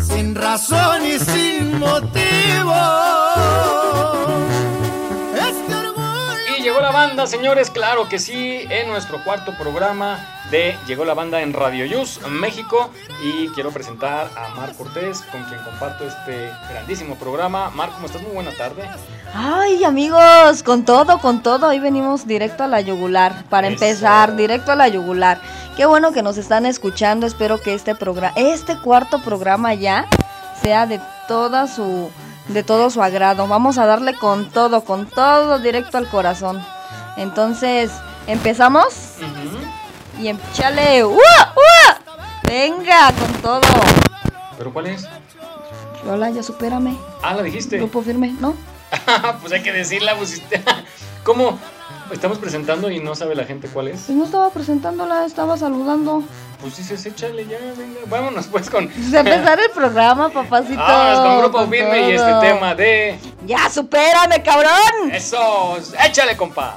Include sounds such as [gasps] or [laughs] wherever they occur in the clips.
sin razón y sin motivo. Este. Y llegó la banda, señores, claro que sí, en nuestro cuarto programa de Llegó la banda en Radio Yus, México. Y quiero presentar a Mar Cortés, con quien comparto este grandísimo programa. Mar, ¿cómo estás? Muy buena tarde. Ay, amigos, con todo, con todo, hoy venimos directo a la yugular. Para Eso. empezar, directo a la yugular. Qué bueno que nos están escuchando. Espero que este programa, este cuarto programa ya sea de toda su, de todo su agrado. Vamos a darle con todo, con todo directo al corazón. Entonces, empezamos. Y échale, ¡Ua! ¡Ua! Venga, con todo. ¿Pero cuál es? Hola, ya supérame. Ah, la dijiste. Grupo firme, ¿no? [laughs] pues hay que decirla, pues. [laughs] ¿Cómo? Estamos presentando y no sabe la gente cuál es. Pues no estaba presentándola, estaba saludando. Pues dices, échale ya, venga. Vámonos pues con. [laughs] Pues empezar el programa, papacito. Vámonos con Grupo con Firme y este tema de. ¡Ya, supérame, cabrón! ¡Eso! ¡Échale, compa!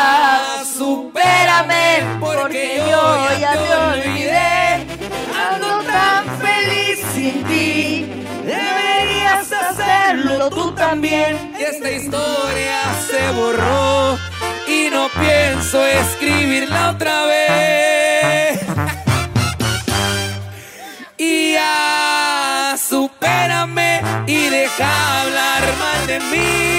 supérame porque yo ya te olvidé. Ando tan feliz sin ti. Deberías hacerlo tú también. Esta historia se borró y no pienso escribirla otra vez. Y ya, supérame y deja hablar mal de mí.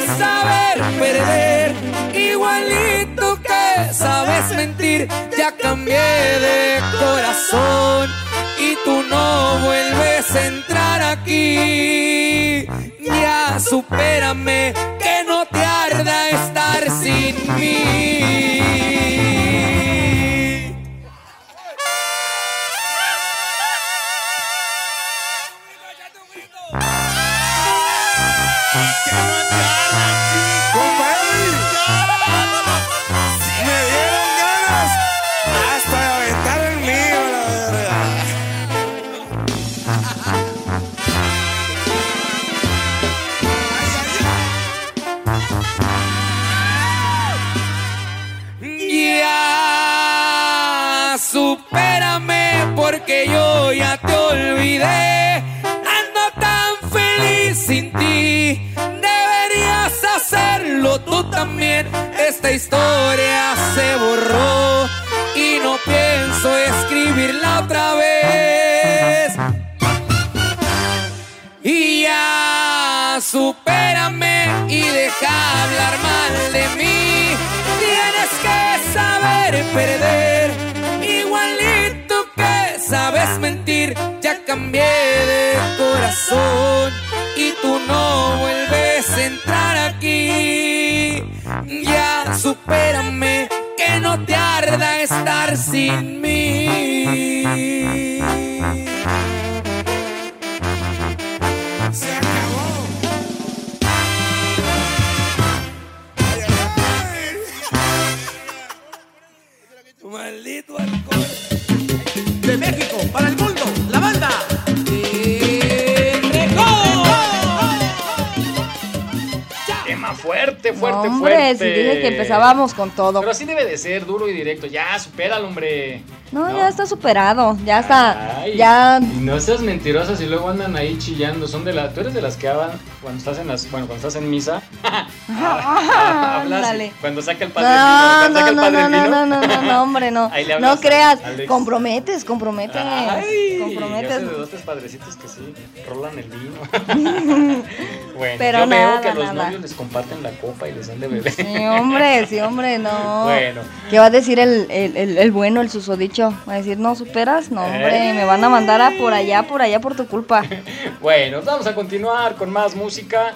Que saber perder, igualito que sabes mentir. Ya cambié de corazón y tú no vuelves a entrar aquí. Ya, supérame, que no te arda estar sin mí. Supérame porque yo ya te olvidé. Ando tan feliz sin ti. Deberías hacerlo tú también. Esta historia se borró y no pienso escribirla otra vez. Y ya, supérame y deja hablar mal de mí. Tienes que saber perder, igualito que sabes mentir. Ya cambié de corazón y tú no vuelves a entrar aquí. Ya, supérame que no te arda estar sin mí. Se acabó. [laughs] Maldito para el mundo, la banda. Tema fuerte, fuerte, fuerte, hombre, fuerte. si dije que empezábamos con todo. Pero así debe de ser, duro y directo. Ya, supéralo, hombre. No, ya está superado, ya está, Ay, ya... Y no seas mentirosas y luego andan ahí chillando. Son de las. Tú eres de las que hablan cuando estás en las. Bueno, cuando estás en misa. [laughs] [laughs] hablas Ándale. cuando saca el padre el vino. No, saca no, el no, padre no, vino. no, no, no, no, hombre, no. [laughs] Ahí le hablas No creas, Alex. comprometes, comprometes, Ay, Yo comprometes. sé de dos tres padrecitos que sí rolan el vino. bueno, Pero yo veo nada, que a los nada. novios les comparten la copa y les dan de. Sí, hombre, sí, hombre, no. [laughs] Bueno. ¿Qué va a decir el, el, el, el bueno, el susodicho? Va a decir, no superas, no, hombre, Eh. me van a mandar a por allá, por allá por tu culpa. [laughs] Bueno, vamos a continuar con más música.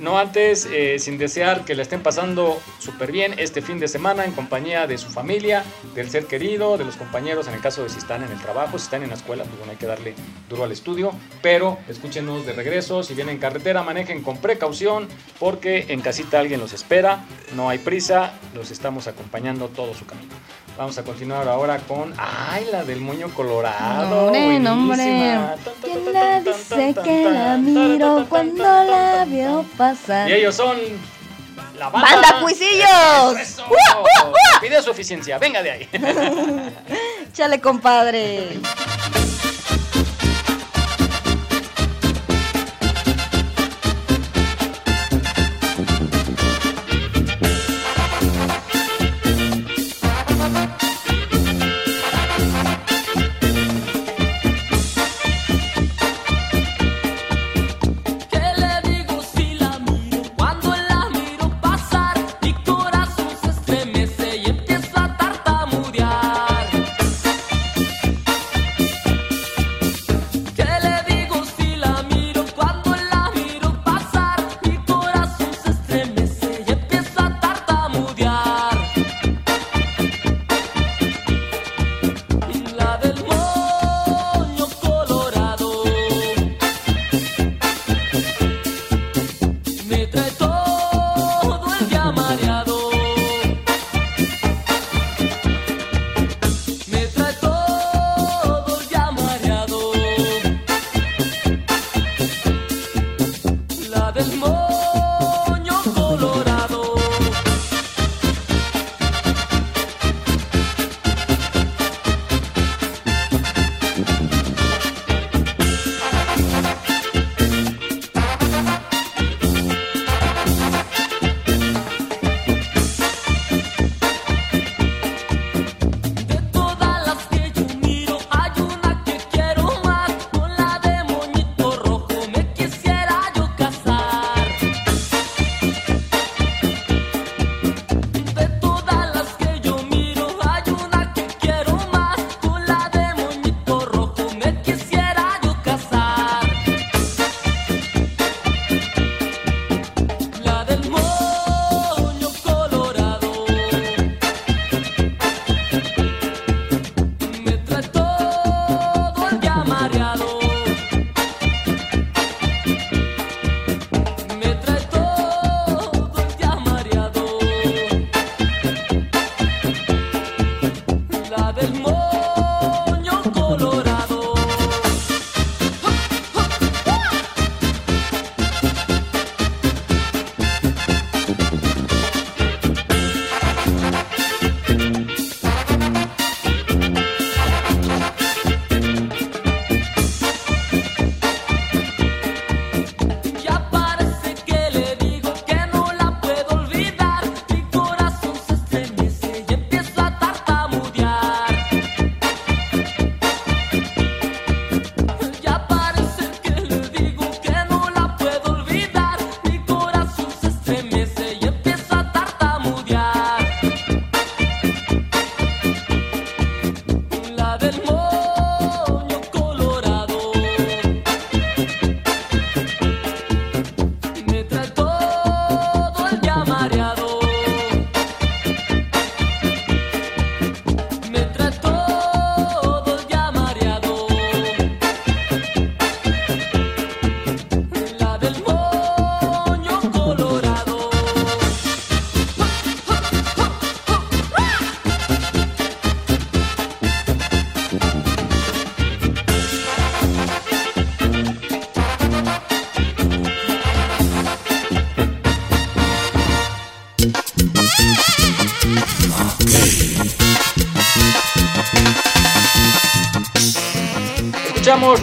No antes, eh, sin desear que le estén pasando súper bien este fin de semana en compañía de su familia, del ser querido, de los compañeros, en el caso de si están en el trabajo, si están en la escuela, pues bueno, hay que darle duro al estudio. Pero escúchenos de regreso, si vienen en carretera, manejen con precaución, porque en casita alguien los espera, no hay prisa, los estamos acompañando todo su camino. Vamos a continuar ahora con, ay, la del moño colorado. Hombre, no, hombre. buenísima. ¿Quién la dice que la miro cuando la veo pasar? Y ellos son la banda. ¡Banda Cuisillos! Eso. Pide su eficiencia, venga de ahí. [laughs] Chale, compadre.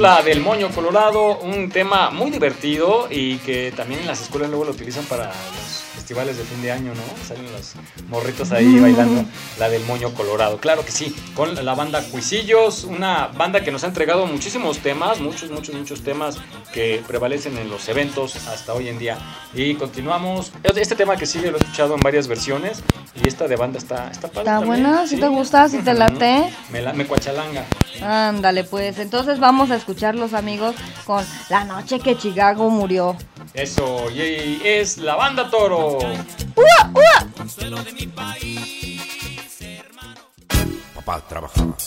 La del moño colorado, un tema muy divertido y que también en las escuelas luego lo utilizan para los festivales de fin de año, ¿no? Salen los morritos ahí bailando la del moño colorado. Claro que sí, con la banda Cuisillos, una banda que nos ha entregado muchísimos temas, muchos, muchos, muchos temas que prevalecen en los eventos hasta hoy en día. Y continuamos. Este tema que sigue lo he escuchado en varias versiones y esta de banda está, está padre. Está también, buena, si sí. te gusta, si te late. Me, la, me cuachalanga. Ándale, pues. Entonces vamos a escuchar los amigos con La noche que Chicago murió. Eso, y es la banda Toro. Papá trabajaba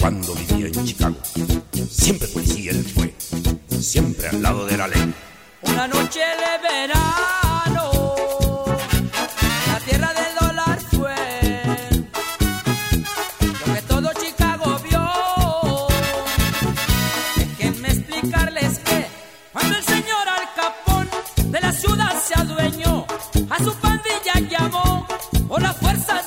cuando vivía en Chicago. Siempre policía él fue, siempre al lado de la ley. Una noche de verano, la tierra del dólar fue lo que todo Chicago vio. Déjenme explicarles que cuando el señor Al Capón de la ciudad se adueñó, a su pandilla llamó por las fuerzas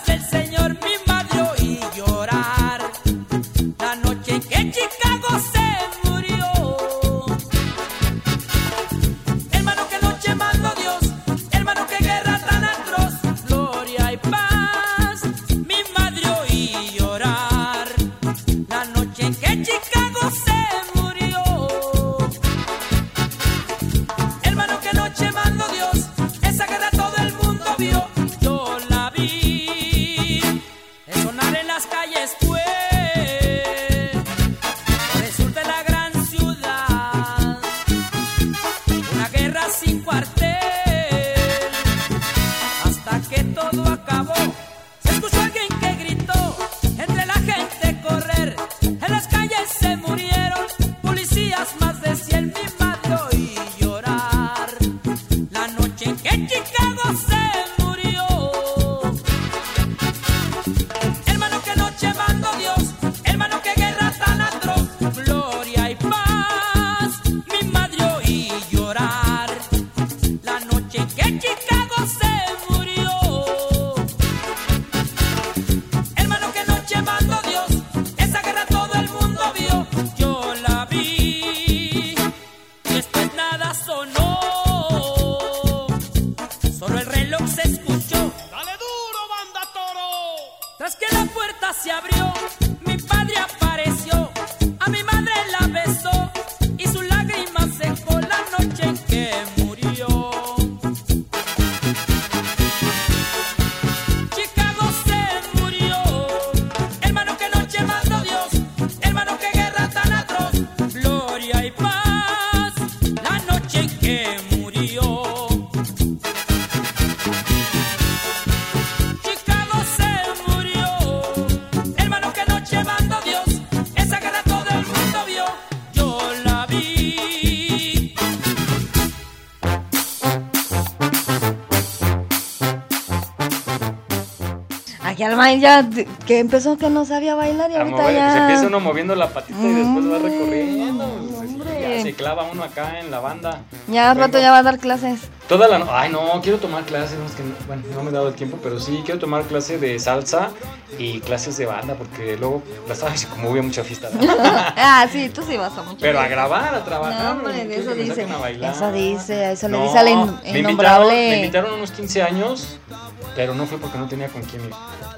Maíz ya que empezó que no sabía bailar y A ahorita mover, ya. Se empieza uno moviendo la patita y después va Mm, recorriendo. pues, hombre. ya se clava uno acá en la banda. Ya al rato ya va a dar clases. Toda la no- Ay, no, quiero tomar clases. no, es que no- bueno, no me he dado el tiempo, pero sí quiero tomar clase de salsa y clases de banda, porque luego la sabes, [laughs] como hubo mucha fiesta. [laughs] ah, sí, tú sí vas a mucho. pero a grabar, a trabajar. No, hombre, eso dice. saquen a bailar. Eso dice, eso le dice al in- me invitaron, innombrable. me invitaron unos 15 años, pero no fue porque no tenía con quién ir.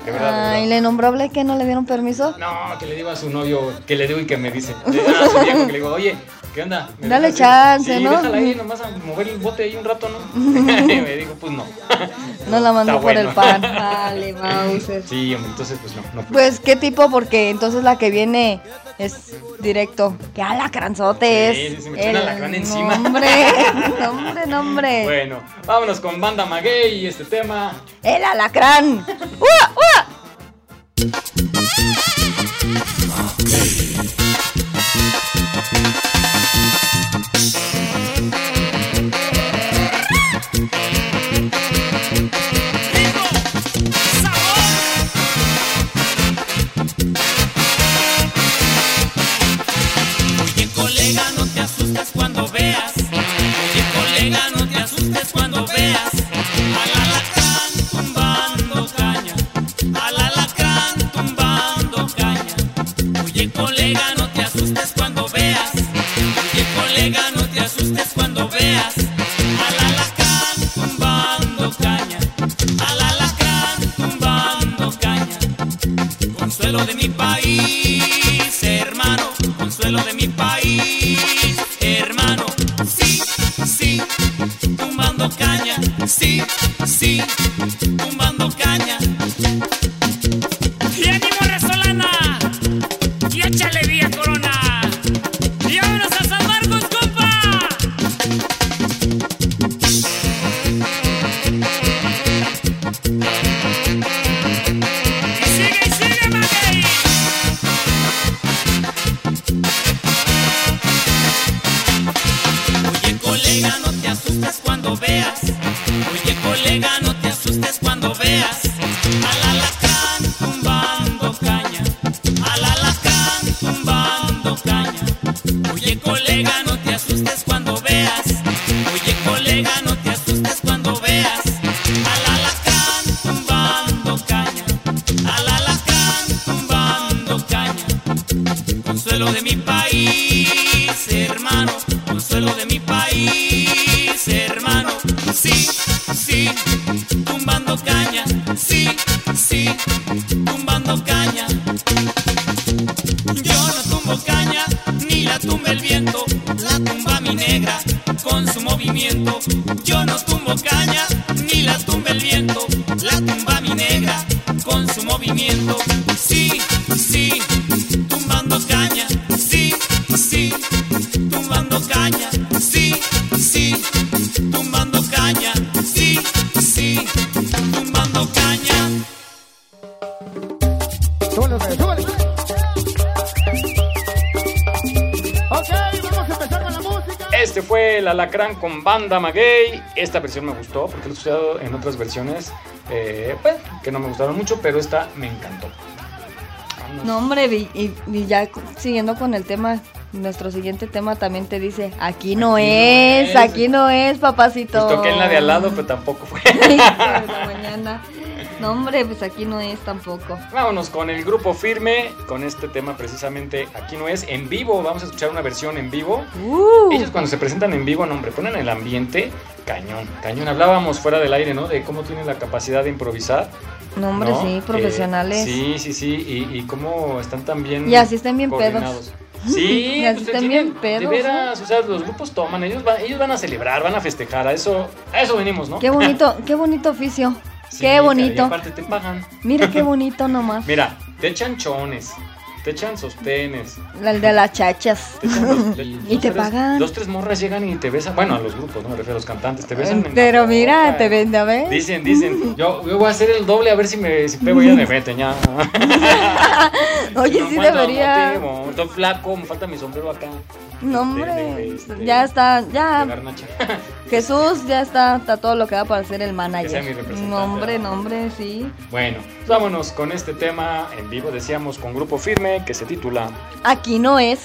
De verdad, de Ay, verdad. ¿le innombrable que no le dieron permiso? No, que le digo a su novio, que le digo y que me dice. Le digo a su viejo que le digo, oye, ¿qué onda? ¿Me Dale dejas ir?" chance, sí, ¿no? déjala ahí, nomás a mover el bote ahí un rato, ¿no? y [laughs] [laughs] me dijo, pues no. [laughs] No la mandó por el pan. Vale, Mauser. Sí, hombre, entonces pues no. Pues, ¿qué tipo? Porque entonces la que viene es directo. Que alacranzote es. sí, sí, me un alacrán encima. Nombre, [laughs] nombre, nombre. Bueno, vámonos con Banda Maguey y este tema. El alacrán. ¡Ua, ua! Caña. Sí, sí, tumbando caña. Sí, sí, tumbando caña. Súbele, súbele, súbele. Ok, vamos a empezar con la música. Este fue el Alacrán con Banda Maguey. Esta versión me gustó porque lo he escuchado en otras versiones eh, pues, que no me gustaron mucho, pero esta me encantó. Vámonos. No, hombre, y, ya siguiendo con el tema, nuestro siguiente tema también te dice, aquí no Aquí no es, aquí no es, papacito. Pues toqué en la de al lado, pero tampoco fue. [laughs] Hijo de la mañana. No, hombre, pues aquí no es tampoco. Vámonos con el grupo firme, con este tema precisamente, aquí no es, en vivo, vamos a escuchar una versión en vivo. Uh, Ellos cuando se presentan en vivo, no hombre, ponen el ambiente cañón, cañón. Hablábamos fuera del aire, ¿no? De cómo tienen la capacidad de improvisar. no, hombre, ¿no? sí, Eh, profesionales. sí, sí, sí, y, y cómo están tan bien Y así están bien coordinados. Sí, Y así pues, tienen- bien pedos, De veras, o sea, los grupos toman, ellos van, ellos van a celebrar, van a festejar, a eso, a eso venimos, ¿no? Qué bonito, [laughs] qué bonito oficio. Sí, qué y bonito. aparte te pagan. Mira qué bonito nomás. Mira, te echan chones, te echan sostenes. El de las chachas. te [laughs] Y te tres- pagan. Dos, tres morras llegan y te besan. Bueno, a los grupos, no me refiero a los cantantes, te besan. en Pero mira, boca. te vende a ver. Dicen, dicen, yo, yo voy a hacer el doble a ver si me si pego ya me meten ya. [laughs] Oye, [laughs] No sí debería. Estoy flaco, me falta mi sombrero acá. No, De- hombre. de- de- este, Ya está, ya. garnacha. Jesús ya está, está todo lo que da para ser el manager. sea mi representante, No, hombre, ¿no? no, hombre, sí. Bueno, pues vámonos con este tema en vivo, decíamos, con Grupo Firme, que se titula Aquí no es.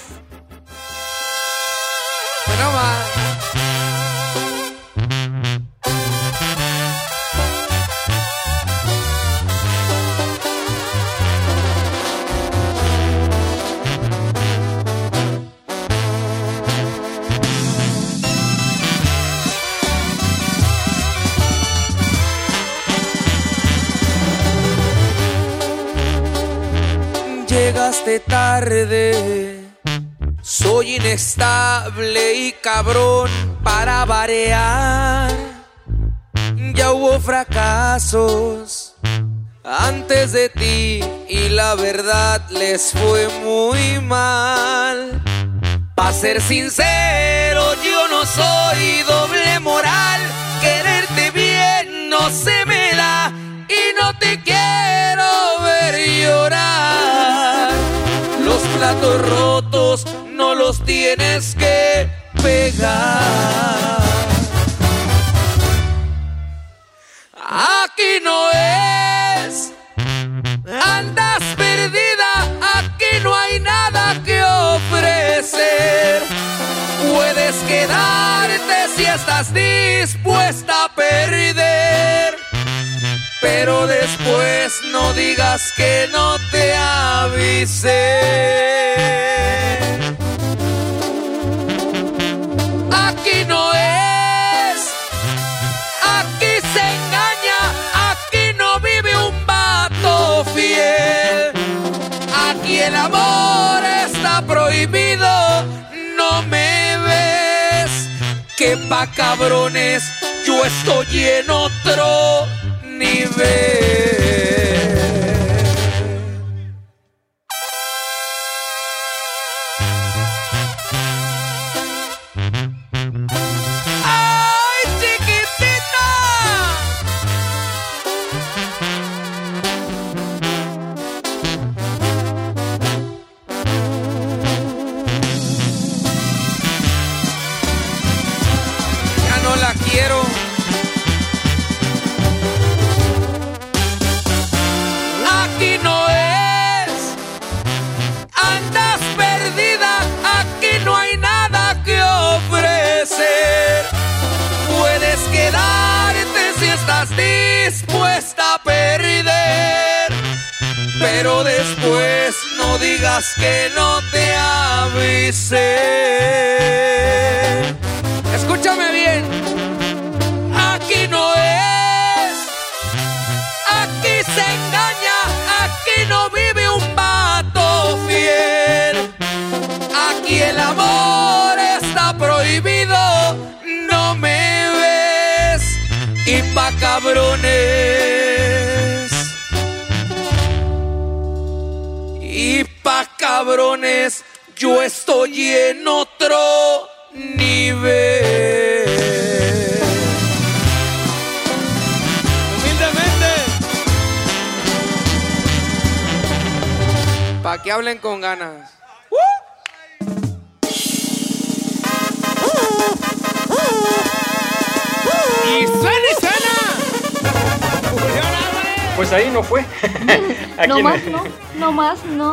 Bueno, va. Tarde. Soy inestable y cabrón para variar. Ya hubo fracasos antes de ti y la verdad les fue muy mal. Pa' ser sincero, yo no soy doble moral. Quererte bien no se me da y no te quiero ver llorar. Platos rotos no los tienes que pegar. Aquí no es. Andas perdida, aquí no hay nada que ofrecer. Puedes quedarte si estás dispuesta a perder. Pero después no digas que no te avisé. Aquí no es. Aquí se engaña, aquí no vive un vato fiel. amor está prohibido, no me ves. Que pa' cabrones, yo estoy en otro nivel.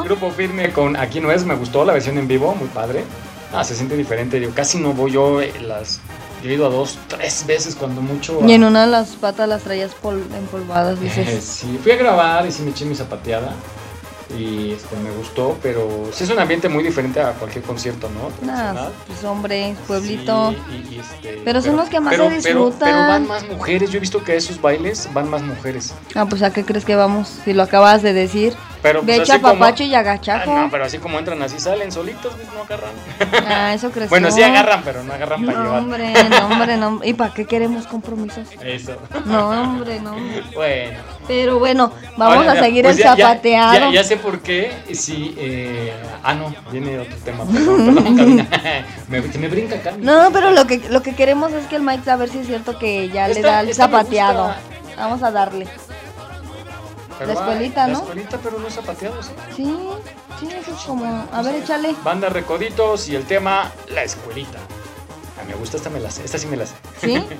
Grupo firme con Aquí no es, me gustó la versión en vivo, muy padre. Ah, se siente diferente. Yo casi no voy yo eh, las. Yo he ido a dos, tres veces cuando mucho. a- Y en una de las patas las traías pol- empolvadas, Eh, dices. sí, fui a grabar y sí me eché mi zapateada. Y este, me gustó, pero sí es un ambiente muy diferente a cualquier concierto, ¿no? Nada, Tradicional. pues hombre, pueblito. Sí, y- y este, Pero son los que más se pero- pero- disfrutan. Pero, van más mujeres. Yo he visto que a esos bailes van más mujeres. Ah, pues a qué crees que vamos, si lo acabas de decir. Pero pues, así como- chapapacho y Ah, agachajo. no, pero así como entran, así salen solitos, pues, no agarran. Ah, eso crees. Bueno, sí agarran, pero no agarran para No, llevar. hombre, no, hombre, no. ¿Y para qué queremos compromisos? Eso. No, hombre, no. hombre. Bueno. Pero bueno, vamos Ahora, a seguir pues el ya- zapateado. Ya, ya sé por qué. Sí, eh, ah, no, viene otro tema. Perdón, perdón, [laughs] me, me brinca, Carmen. No, pero lo que, lo que queremos es que el Mike a ver si es cierto que ya le Esta- da el zapateado. Vamos a darle. Pero la va, escuelita, La ¿no? escuelita, pero no zapateado, ¿sí? Sí, sí, eso es como. A ver, échale. Banda Recoditos y el tema La Escuelita. A mí me gusta, esta me la sé. Esta sí me la sé. ¿Sí? [laughs]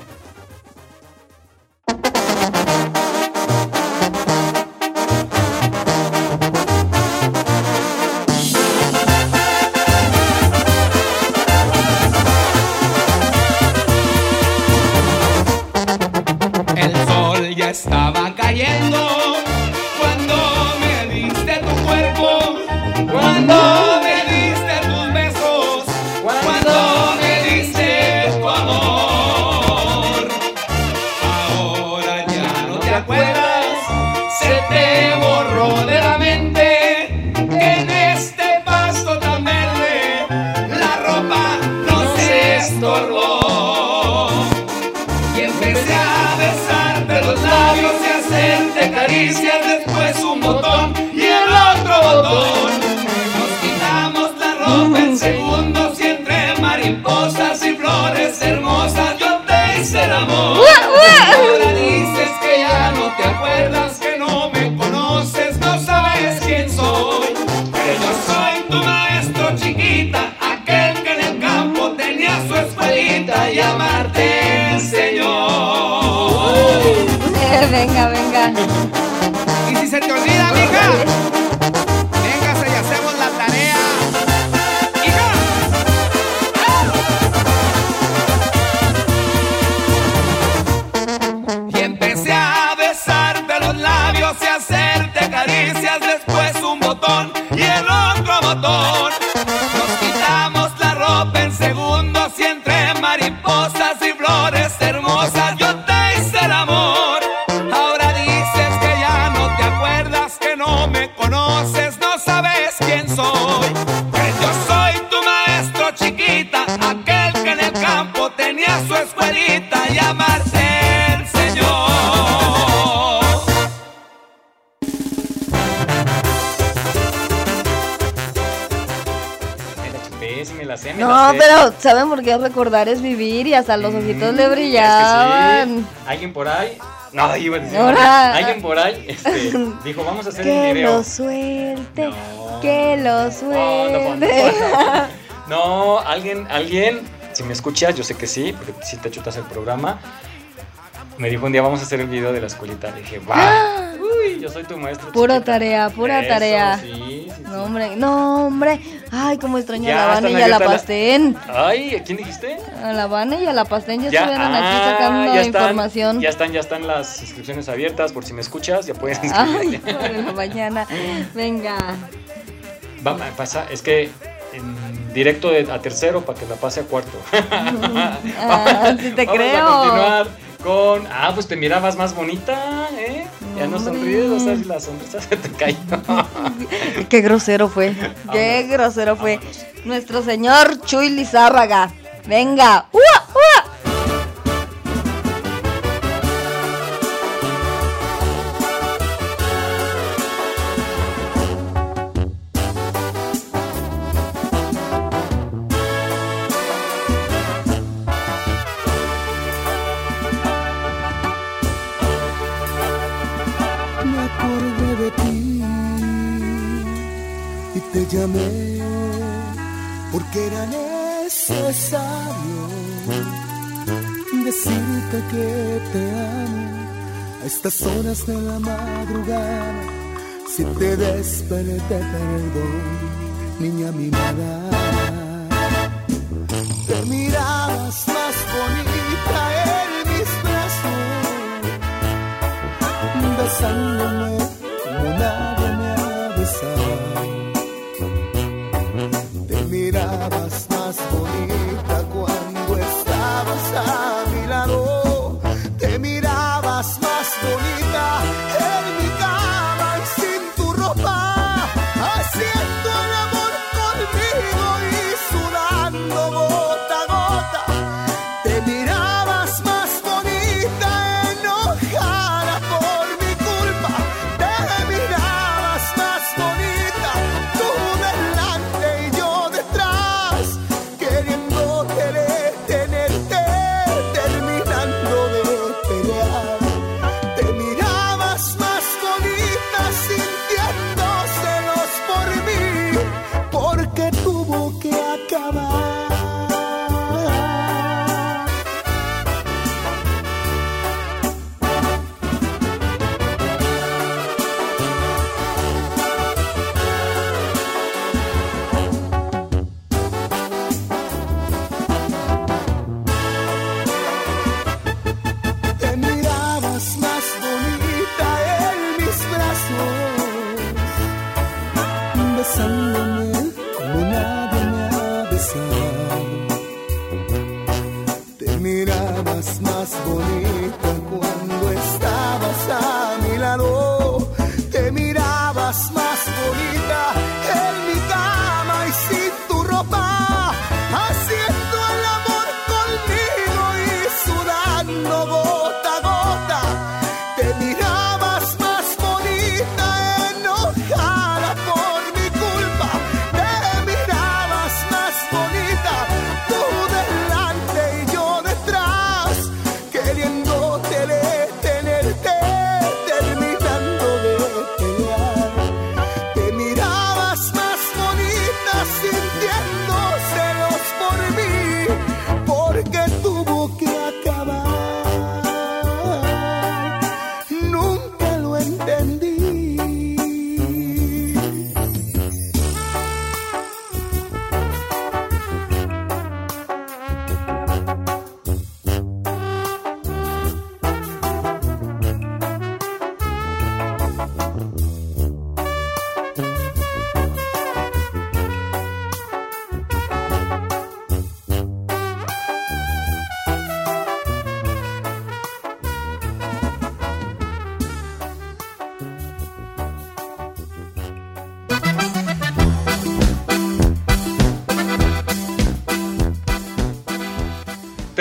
hermosas yo te hice el amor. Ahora dices que ya no te acuerdas, que no me conoces, no sabes quién soy. Que yo soy tu maestro chiquita, aquel que en el campo tenía su escuelita y amarte enseñó. [laughs] Venga, venga. Y si se te olvida, mija, ¿saben por qué recordar es vivir? Y hasta los ojitos Mm, le es que brillaban. sí. Alguien por ahí. No, iba a decir. Ahora- Alguien por ahí este, [laughs] dijo, vamos a hacer un Que video. lo suelte, No. que lo No, no, suelte. [laughs] No, alguien, alguien, si me escuchas, yo sé que sí, porque si te chutas el programa. Me dijo un día, vamos a hacer el video de la escuelita. Le dije, va. [gasps] Uy, yo soy tu maestro. Chiquita". tarea, pura Eso, tarea. Sí. No, hombre, no, hombre. Ay, cómo extraño Ya, a la están y a la Pastén. Ay, ¿a quién dijiste? A la Vane y a la Pastén ya, estuvieron aquí ah, sacando ya están, información. Ya están, ya están las inscripciones abiertas, por si me escuchas, ya puedes Ay, inscribirte. [laughs] por la mañana. Venga. Va, pasa, es que en directo de- a tercero para que la pase a cuarto. [laughs] Ah, sí te [laughs] Vamos creo. a continuar con. Ah, pues te mirabas más bonita. Ya no sonríes, o sea, la sonrisa se te cayó. [laughs] Qué grosero fue. Qué grosero fue. Nuestro señor Chuy Lizárraga. Venga. ¡Ua, horas de la madrugada. Si te desperté, perdón, niña mimada.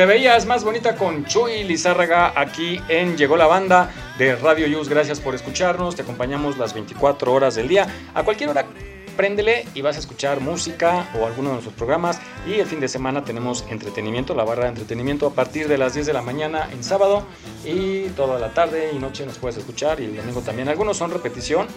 Veías más bonita con Chuy Lizárraga aquí en Llegó la Banda de Radio Yus. Gracias por escucharnos. Te acompañamos las 24 horas del día. A cualquier hora préndele y vas a escuchar música o alguno de nuestros programas. Y el fin de semana tenemos entretenimiento, la barra de entretenimiento a partir de las 10 de la mañana en sábado y toda la tarde y noche nos puedes escuchar y el domingo también. Algunos son repetición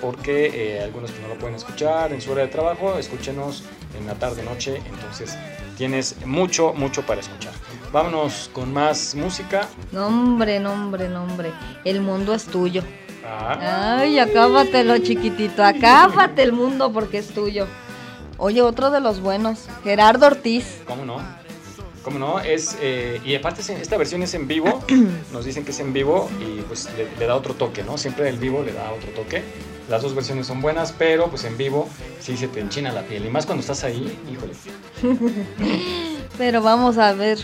porque eh, algunos que no lo pueden escuchar en su hora de trabajo, escúchenos en la tarde noche, entonces tienes mucho, mucho para escuchar. Vámonos con más música. Nombre, nombre, nombre. El mundo es tuyo. Ah, Ay, acábatelo, chiquitito. Acábate el mundo porque es tuyo. Oye, otro de los buenos. Gerardo Ortiz. ¿Cómo no? ¿Cómo no? Es, eh, y aparte esta versión es en vivo, [clears throat] nos dicen que es en vivo y pues le, le da otro toque, ¿no? Siempre el vivo le da otro toque. Las dos versiones son buenas, pero pues en vivo sí se te enchina la piel. Y más cuando estás ahí, híjole. [laughs] Pero vamos a ver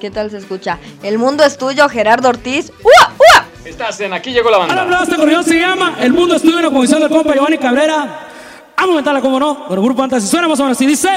qué tal se escucha. El mundo es tuyo, Gerardo Ortiz. ¡Ua, ua! Estás en Aquí llegó la Ahora banda. este corrido se llama El Mundo Estudio, una comisión del compa Giovanni Cabrera. Vamos a aumentarla, como no. Pero Grupo Fantasy suena más o menos así, dice.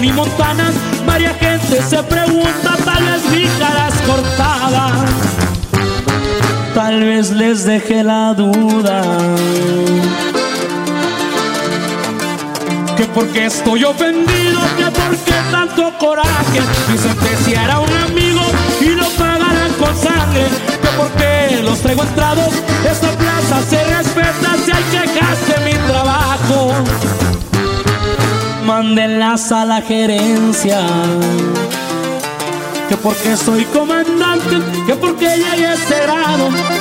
Tony Montana Varia gente se pregunta Tal vez mi cara es cortada Tal vez les deje la duda. Que porque estoy ofendido, que porque tanto coraje, dicen que si era un amigo y lo pagarán con sangre, que porque los traigo entrados, esta plaza se respeta si hay quejas de mi trabajo. Mándenlas a la gerencia. Que porque soy comandante, que porque llegué a ese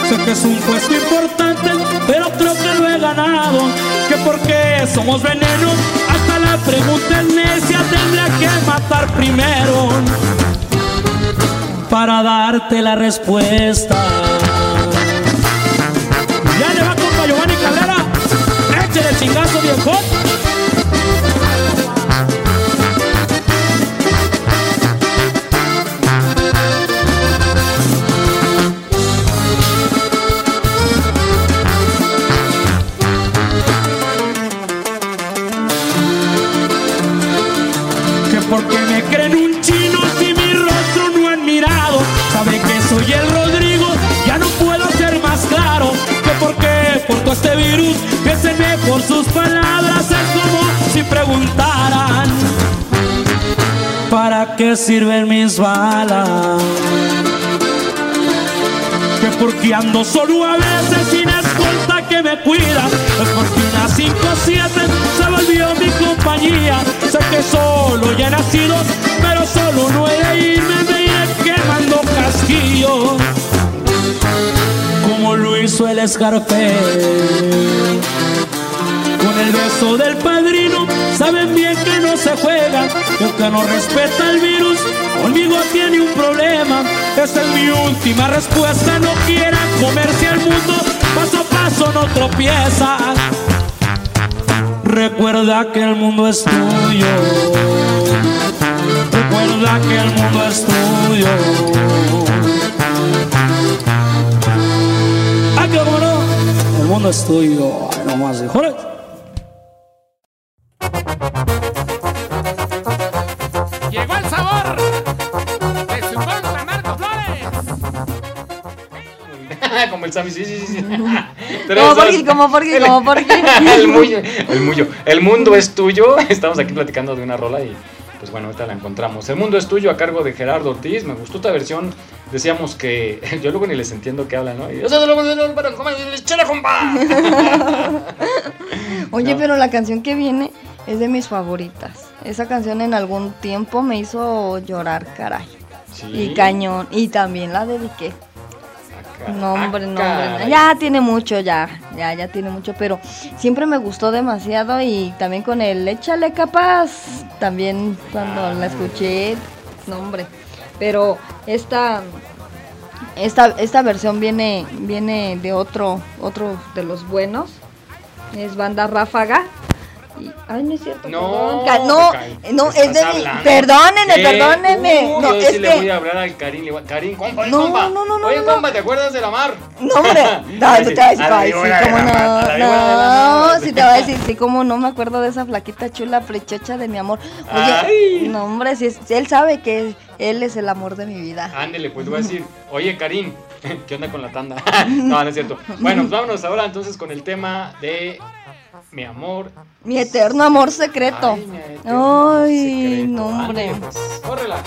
sé que es un puesto importante, pero creo que lo he ganado. Que porque somos veneno, hasta la pregunta es necia, tendría que matar primero para darte la respuesta. Ya le va compa Giovanni Cabrera, échale chingazo viejo. Qué sirven mis balas? que porque ando solo a veces sin escolta que me cuida. Es porque una 5-7 se volvió mi compañía. Sé que solo ya he nacido, pero solo no he de irme, me iré quemando casquillos. Como lo hizo el Scarface. Con el beso del padrino, saben bien que no se juega. Que aunque no respeta el virus, conmigo tiene un problema. Esta es mi última respuesta. No quieran comerse al mundo, paso a paso no tropieza. Recuerda que el mundo es tuyo. Recuerda que el mundo es tuyo. Ah, que cómo no, el mundo es tuyo. Ay, nomás, híjole. Sammy, sí, sí, sí. [laughs] Como Porky, como Porky, como Porky. [laughs] el, muyo, [laughs] el muyo. El mundo es tuyo. Estamos aquí platicando de una rola y pues bueno, ahorita la encontramos. El mundo es tuyo a cargo de Gerardo Ortiz. Me gustó esta versión. Decíamos que yo luego ni les entiendo qué hablan, ¿no? Y, "Eso es lo- lo- lo- pero, compa, ¡Échale, compa! Oye, pero la canción que viene es de mis favoritas. Esa canción en algún tiempo me hizo llorar, caray. Sí. Y cañón. Y también la dediqué. No, hombre, no, hombre. Ya tiene mucho, ya. Ya, ya tiene mucho. Pero siempre me gustó demasiado. Y también con el Échale capaz. También cuando la escuché. No, hombre. Pero esta. Esta, esta versión viene, viene de otro, otro de los buenos. Es banda Ráfaga. Y- ay, no es cierto. No, perdón, no, ¿qué no, estás es de mi. Perdónenme, ¿Qué? perdónenme. No, yo es sí le voy a hablar al Karim. le voy a- Karim, compa, No, compa. no, no, no, Oye, no. compa, ¿te acuerdas de la mar? No, hombre. [laughs] No, no te voy a decir, ay, sí, cómo no. No, sí te voy a decir, sí, cómo no me acuerdo de esa flaquita chula, prechocha de mi amor. Oye, Ay. no, hombre, si es- él sabe que él es el amor de mi vida. Ándele, pues le voy a decir, [laughs] oye Karim, [laughs] ¿qué onda con la tanda? no, no es cierto. Bueno, pues vámonos ahora entonces con el tema de mi amor. Mi eterno amor secreto. Ay, mi eterno Ay, secreto. no, hombre. Córrela.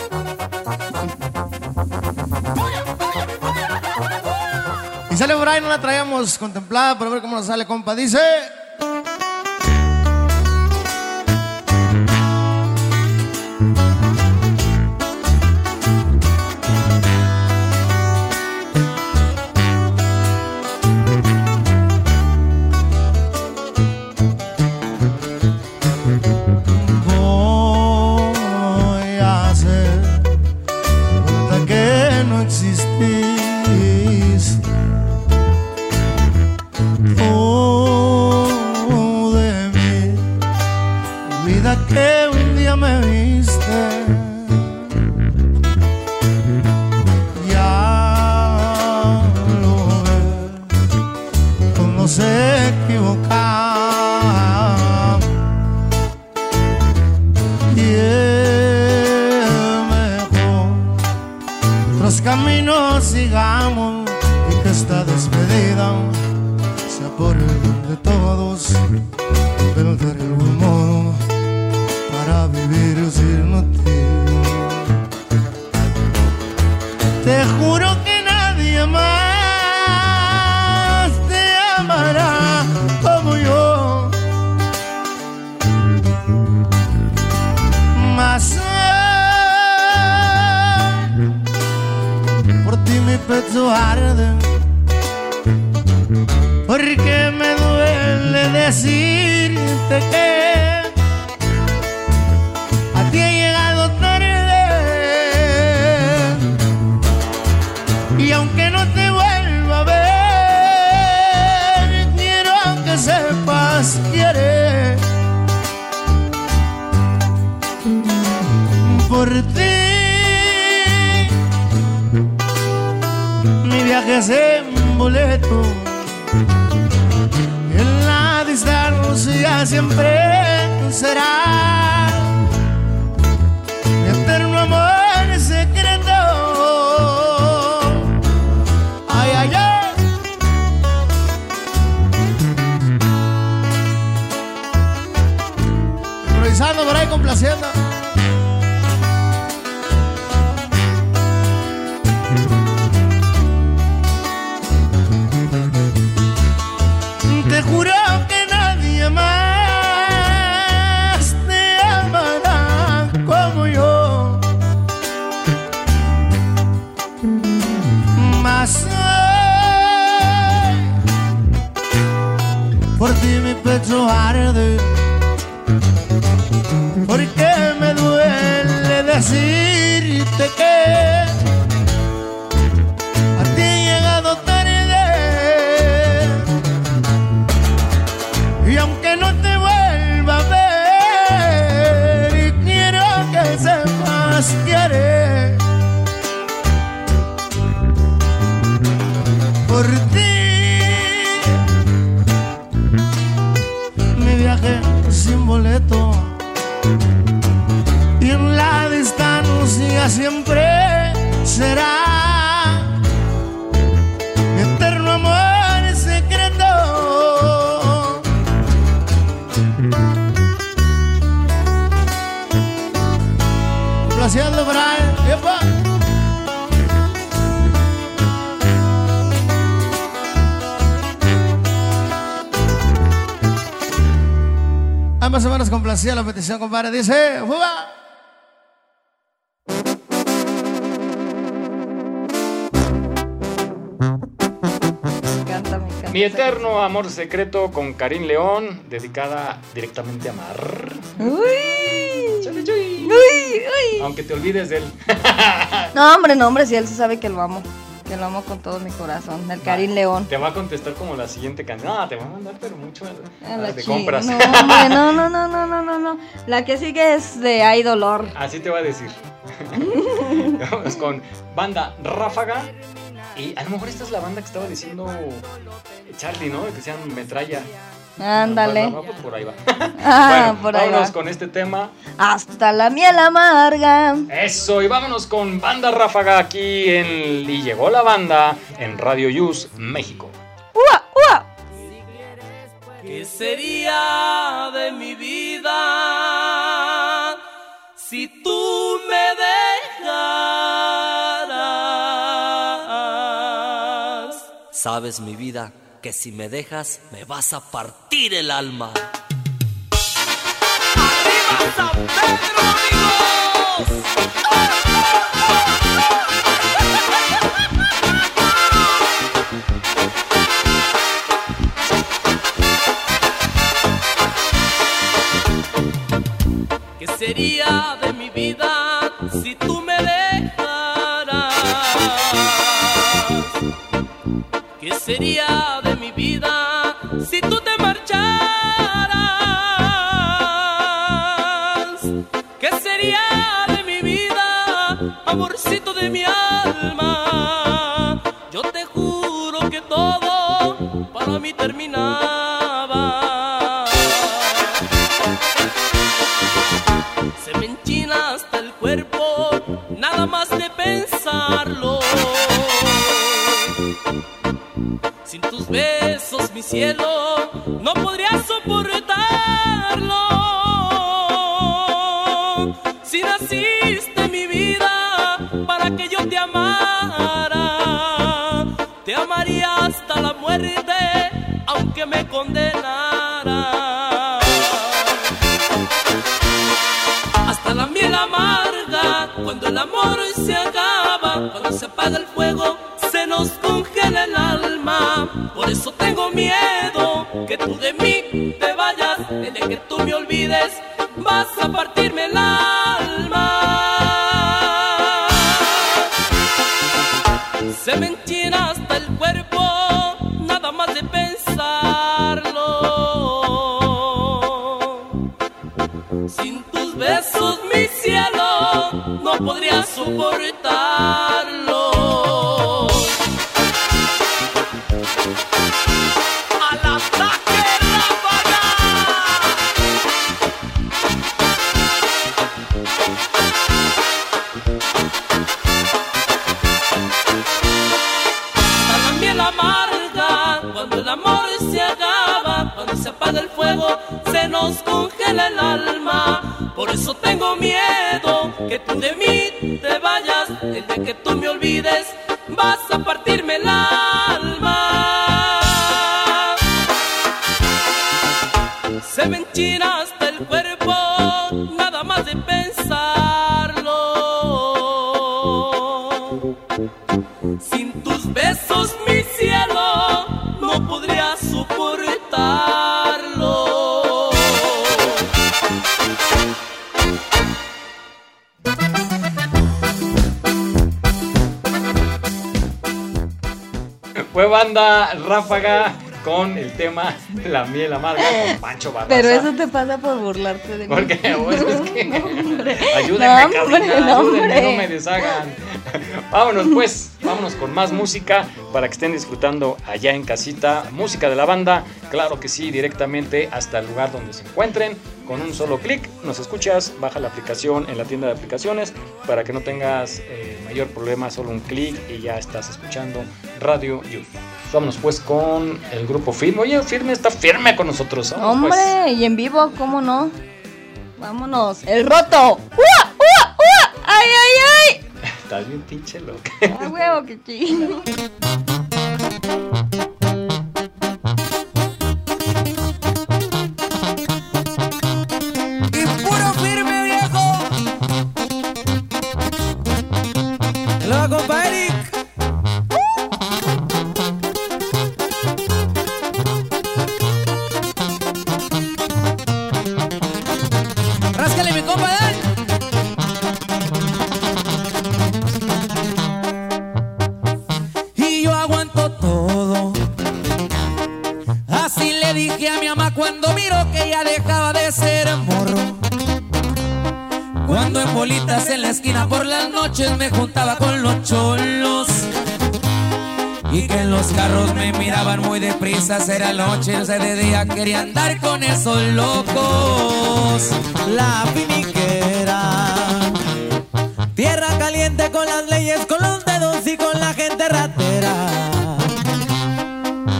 Y sale por ahí, no la traíamos contemplada para ver cómo nos sale, compa. Dice. Complacía la petición, compadre. Dice, ¡Fuga! Me encanta, me encanta. Mi eterno amor secreto con Karim León, dedicada directamente a Mar. Uy. Chale, chuy. Uy, uy. Aunque te olvides de él. No, hombre, no, hombre, si él sí sabe que lo amo. Que lo amo con todo mi corazón. El Karim León. Te va a contestar como la siguiente canción. No, te va a mandar, pero mucho A la de compras. No, hombre, no, no, no, no, no, no, no. La que sigue es de Hay Dolor. Así te va a decir. [laughs] [laughs] Vamos con banda Ráfaga. Y a lo mejor esta es la banda que estaba diciendo Charlie, ¿no? Que sean metralla. Ándale. Va, por ahí va. [laughs] Ah, bueno, por ahí vámonos va. con este tema. Hasta la miel amarga. Eso, y vámonos con Banda Ráfaga aquí en Y llegó la banda en Radio Yus, México. ¡Ua, ua! ¿Qué sería de mi vida si tú me dejaras? Sabes, mi vida, que si me dejas me vas a partir el alma. ¡Arriba San Pedro, amigos! ¿Qué podría soportarlo. Ráfaga con el tema La miel amarga con Pancho Barraza. Pero eso te pasa por burlarte de mí. Porque [laughs] es que ayúdenme, No, hombre, cabina, no, ayúdenme, no me deshagan. [laughs] Vámonos pues, vámonos con más música para que estén disfrutando allá en casita. Música de la banda, claro que sí, directamente hasta el lugar donde se encuentren. Con un solo clic nos escuchas, baja la aplicación en la tienda de aplicaciones para que no tengas eh, mayor problema, solo un clic y ya estás escuchando Radio You. Vámonos pues con el grupo Firme. Oye, Firme está firme con nosotros. Vámonos, pues. Hombre, y en vivo, ¿cómo no? Vámonos. ¡El roto! ¡Ua, ua, ua! ¡Ay, ay, ay! [laughs] Estás bien pinche loca. ¡A huevo, que chino! [laughs] muy deprisa, era noche, o sea, de día quería andar con esos locos. La finiquera, tierra caliente con las leyes, con los dedos y con la gente ratera.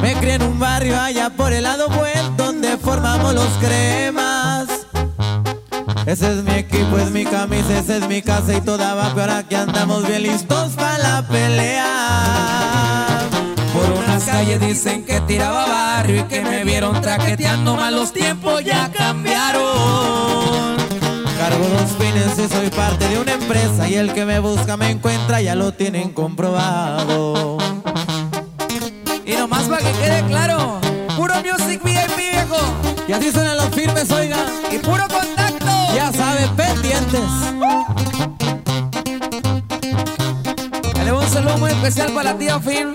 Me crié en un barrio allá por el lado buen donde formamos los cremas. Ese es mi equipo, es mi camisa, esa es mi casa y toda va peor aquí andamos bien listos para la pelea. Unas calles dicen que tiraba barrio y que me vieron traqueteando mal los tiempos ya cambiaron. Cargo dos fines y soy parte de una empresa y el que me busca me encuentra, ya lo tienen comprobado. Y nomás para que quede claro, puro music VIP viejo. Y así suenan los firmes, oiga. Y puro contacto. Ya saben, pendientes. Dale un saludo muy especial para la tía Phil.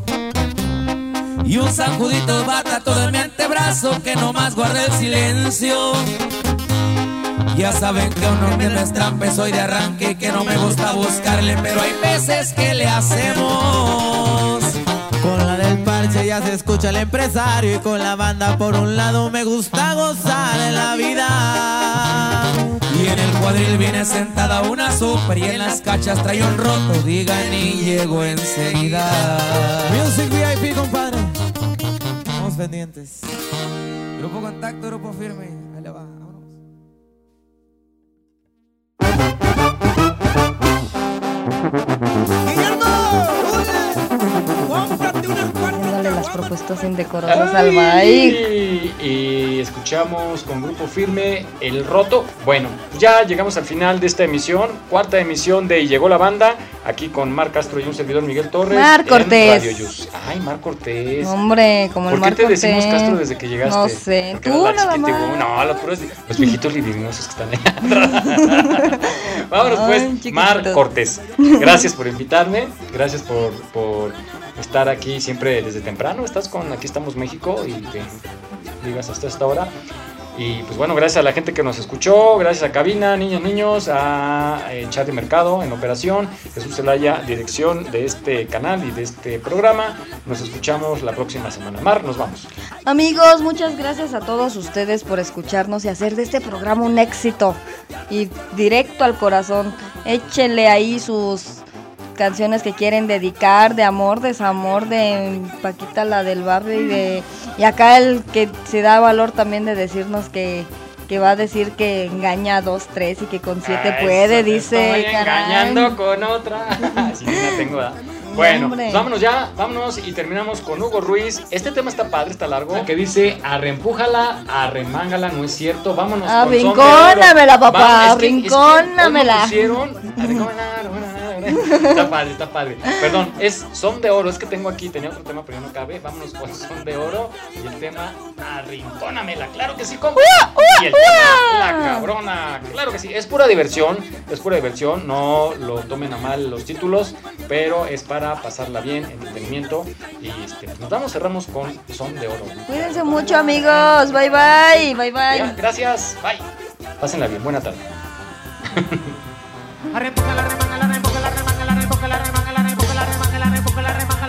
Y un sanjudito bata todo en mi antebrazo que nomás guarda el silencio. Ya saben que me no es trampa, soy de arranque que no me gusta buscarle, pero hay veces que le hacemos. Con la del parche ya se escucha el empresario y con la banda por un lado me gusta gozar en la vida. Y en el cuadril viene sentada una super y en las cachas trae un roto, digan y llego enseguida. Music pendientes. Grupo contacto, grupo firme. Ahí le va. Las [laughs] propuestas indecorosas al. Y escuchamos con grupo firme El Roto. Bueno, ya llegamos al final de esta emisión, cuarta emisión de Llegó la Banda, aquí con Mar Castro y un servidor Miguel Torres. Mar Cortés. Radio Yus. Ay, Mar Cortés. Hombre, como el ¿Por qué te decimos. Castro desde que llegaste? No sé, Porque tú nada más. No, los, puros- los viejitos libidinosos que están [laughs] atrás. Vámonos Ay, pues. Mar Cortés. Gracias por invitarme, gracias por, por estar aquí siempre desde temprano. Estás con Aquí estamos México y que digas hasta esta hora. Y pues bueno, gracias a la gente que nos escuchó, gracias a Cabina, niños, niños, a eh, Charlie Mercado en operación, Jesús Zelaya, dirección de este canal y de este programa. Nos escuchamos la próxima semana. Mar, nos vamos. Amigos, muchas gracias a todos ustedes por escucharnos y hacer de este programa un éxito. Y directo al corazón. Échenle ahí sus canciones que quieren dedicar, de amor, desamor, de Paquita la del barrio y de... Y acá el que se da valor también de decirnos que, que va a decir que engaña a dos, tres y que con siete Ay, puede, dice... Estoy engañando con otra. [laughs] Bueno, pues vámonos ya, vámonos y terminamos con Hugo Ruiz. Este tema está padre, está largo. Que dice, arrempújala, arremángala, no es cierto. Vámonos. Arrincónamela, papá, Vamos, es que- es que arrincónamela. pusieron, [laughs] arrincónamela, Está padre, está padre. Perdón, es Son de Oro. Es que tengo aquí, tenía otro tema, pero ya no cabe. Vámonos con Son de Oro y el tema Arrincónamela. Claro que sí, compa. Y el tema La Cabrona. Claro que sí. Es pura diversión. Es pura diversión. No lo tomen a mal los títulos, pero es para pasarla bien, entretenimiento. Y este, nos vamos, cerramos con Son de Oro. Cuídense mucho, amigos. Bye, bye. Bye, bye. Ya, Gracias. Bye. Pásenla bien. Buena tarde. Arre,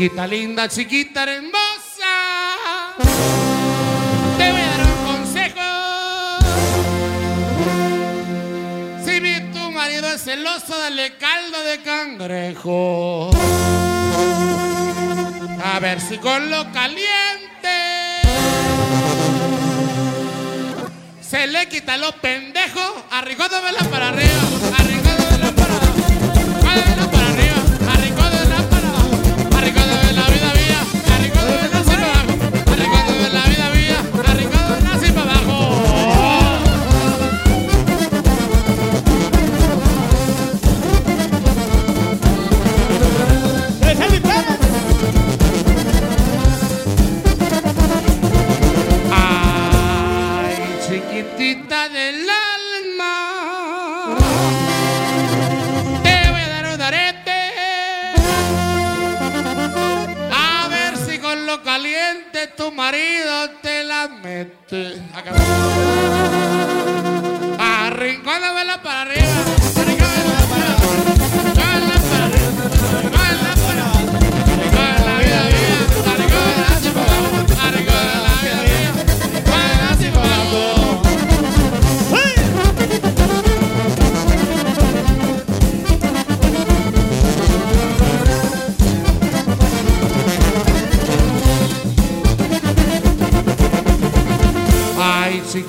Chiquita linda, chiquita hermosa. Te voy a dar un consejo. Si mi tu marido es celoso, dale caldo de cangrejo. A ver si con lo caliente se le quita los pendejos. Arrigódamela para arriba.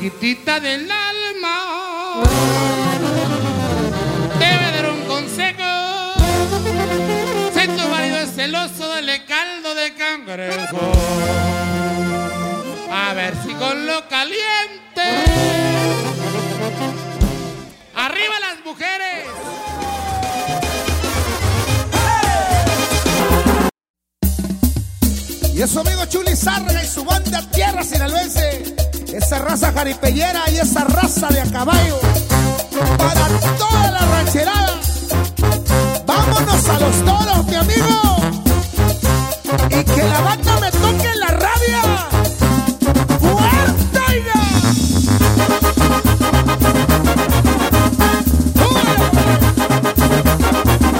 chiquitita del alma, te voy a dar un consejo. Si tu marido es celoso, dale caldo de cangrejo. A ver si con lo caliente. ¡Arriba las mujeres! Y es su amigo Chuli Sárraga y su banda Tierra Sinaloense esa raza jaripellera y esa raza de a caballo, para toda la rancherada. Vámonos a los toros, mi amigo, y que la banda me toque la rabia. ¡Fuerte!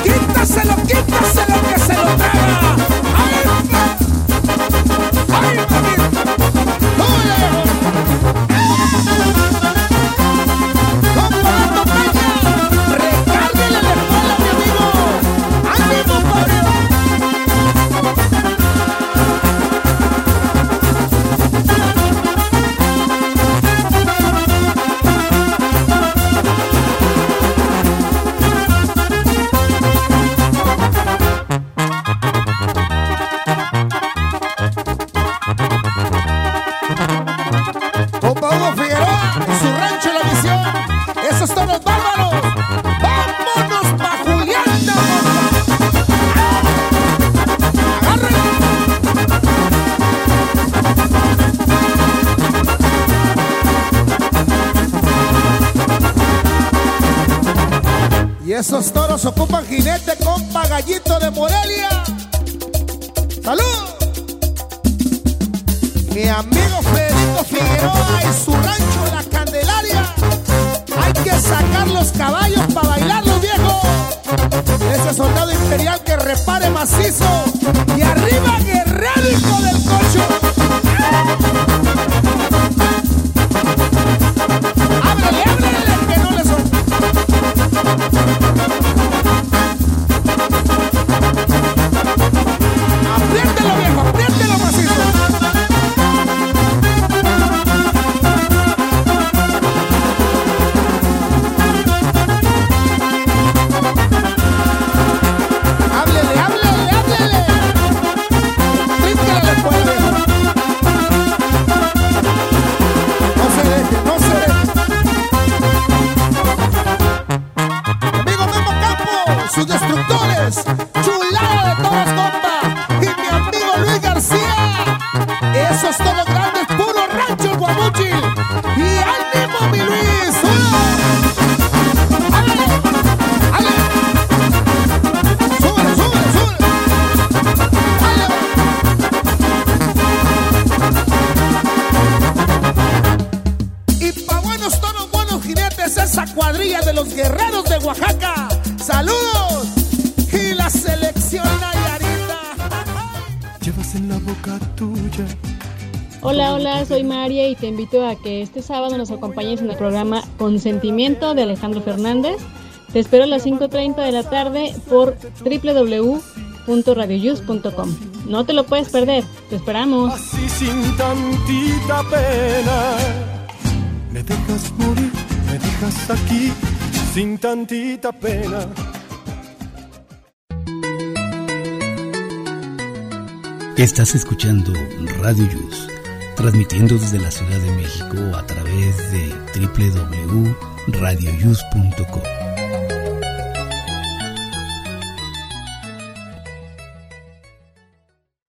¡Quítaselo, quítaselo! Este sábado nos acompañes en el programa Consentimiento de Alejandro Fernández. Te espero a las 5.30 de la tarde por www.radioyus.com. No te lo puedes perder, te esperamos. Así sin tantita pena. Me dejas morir, me dejas aquí, sin tantita pena. Estás escuchando Radio Yus, transmitiendo desde la Ciudad de México a través de www.radioyus.com.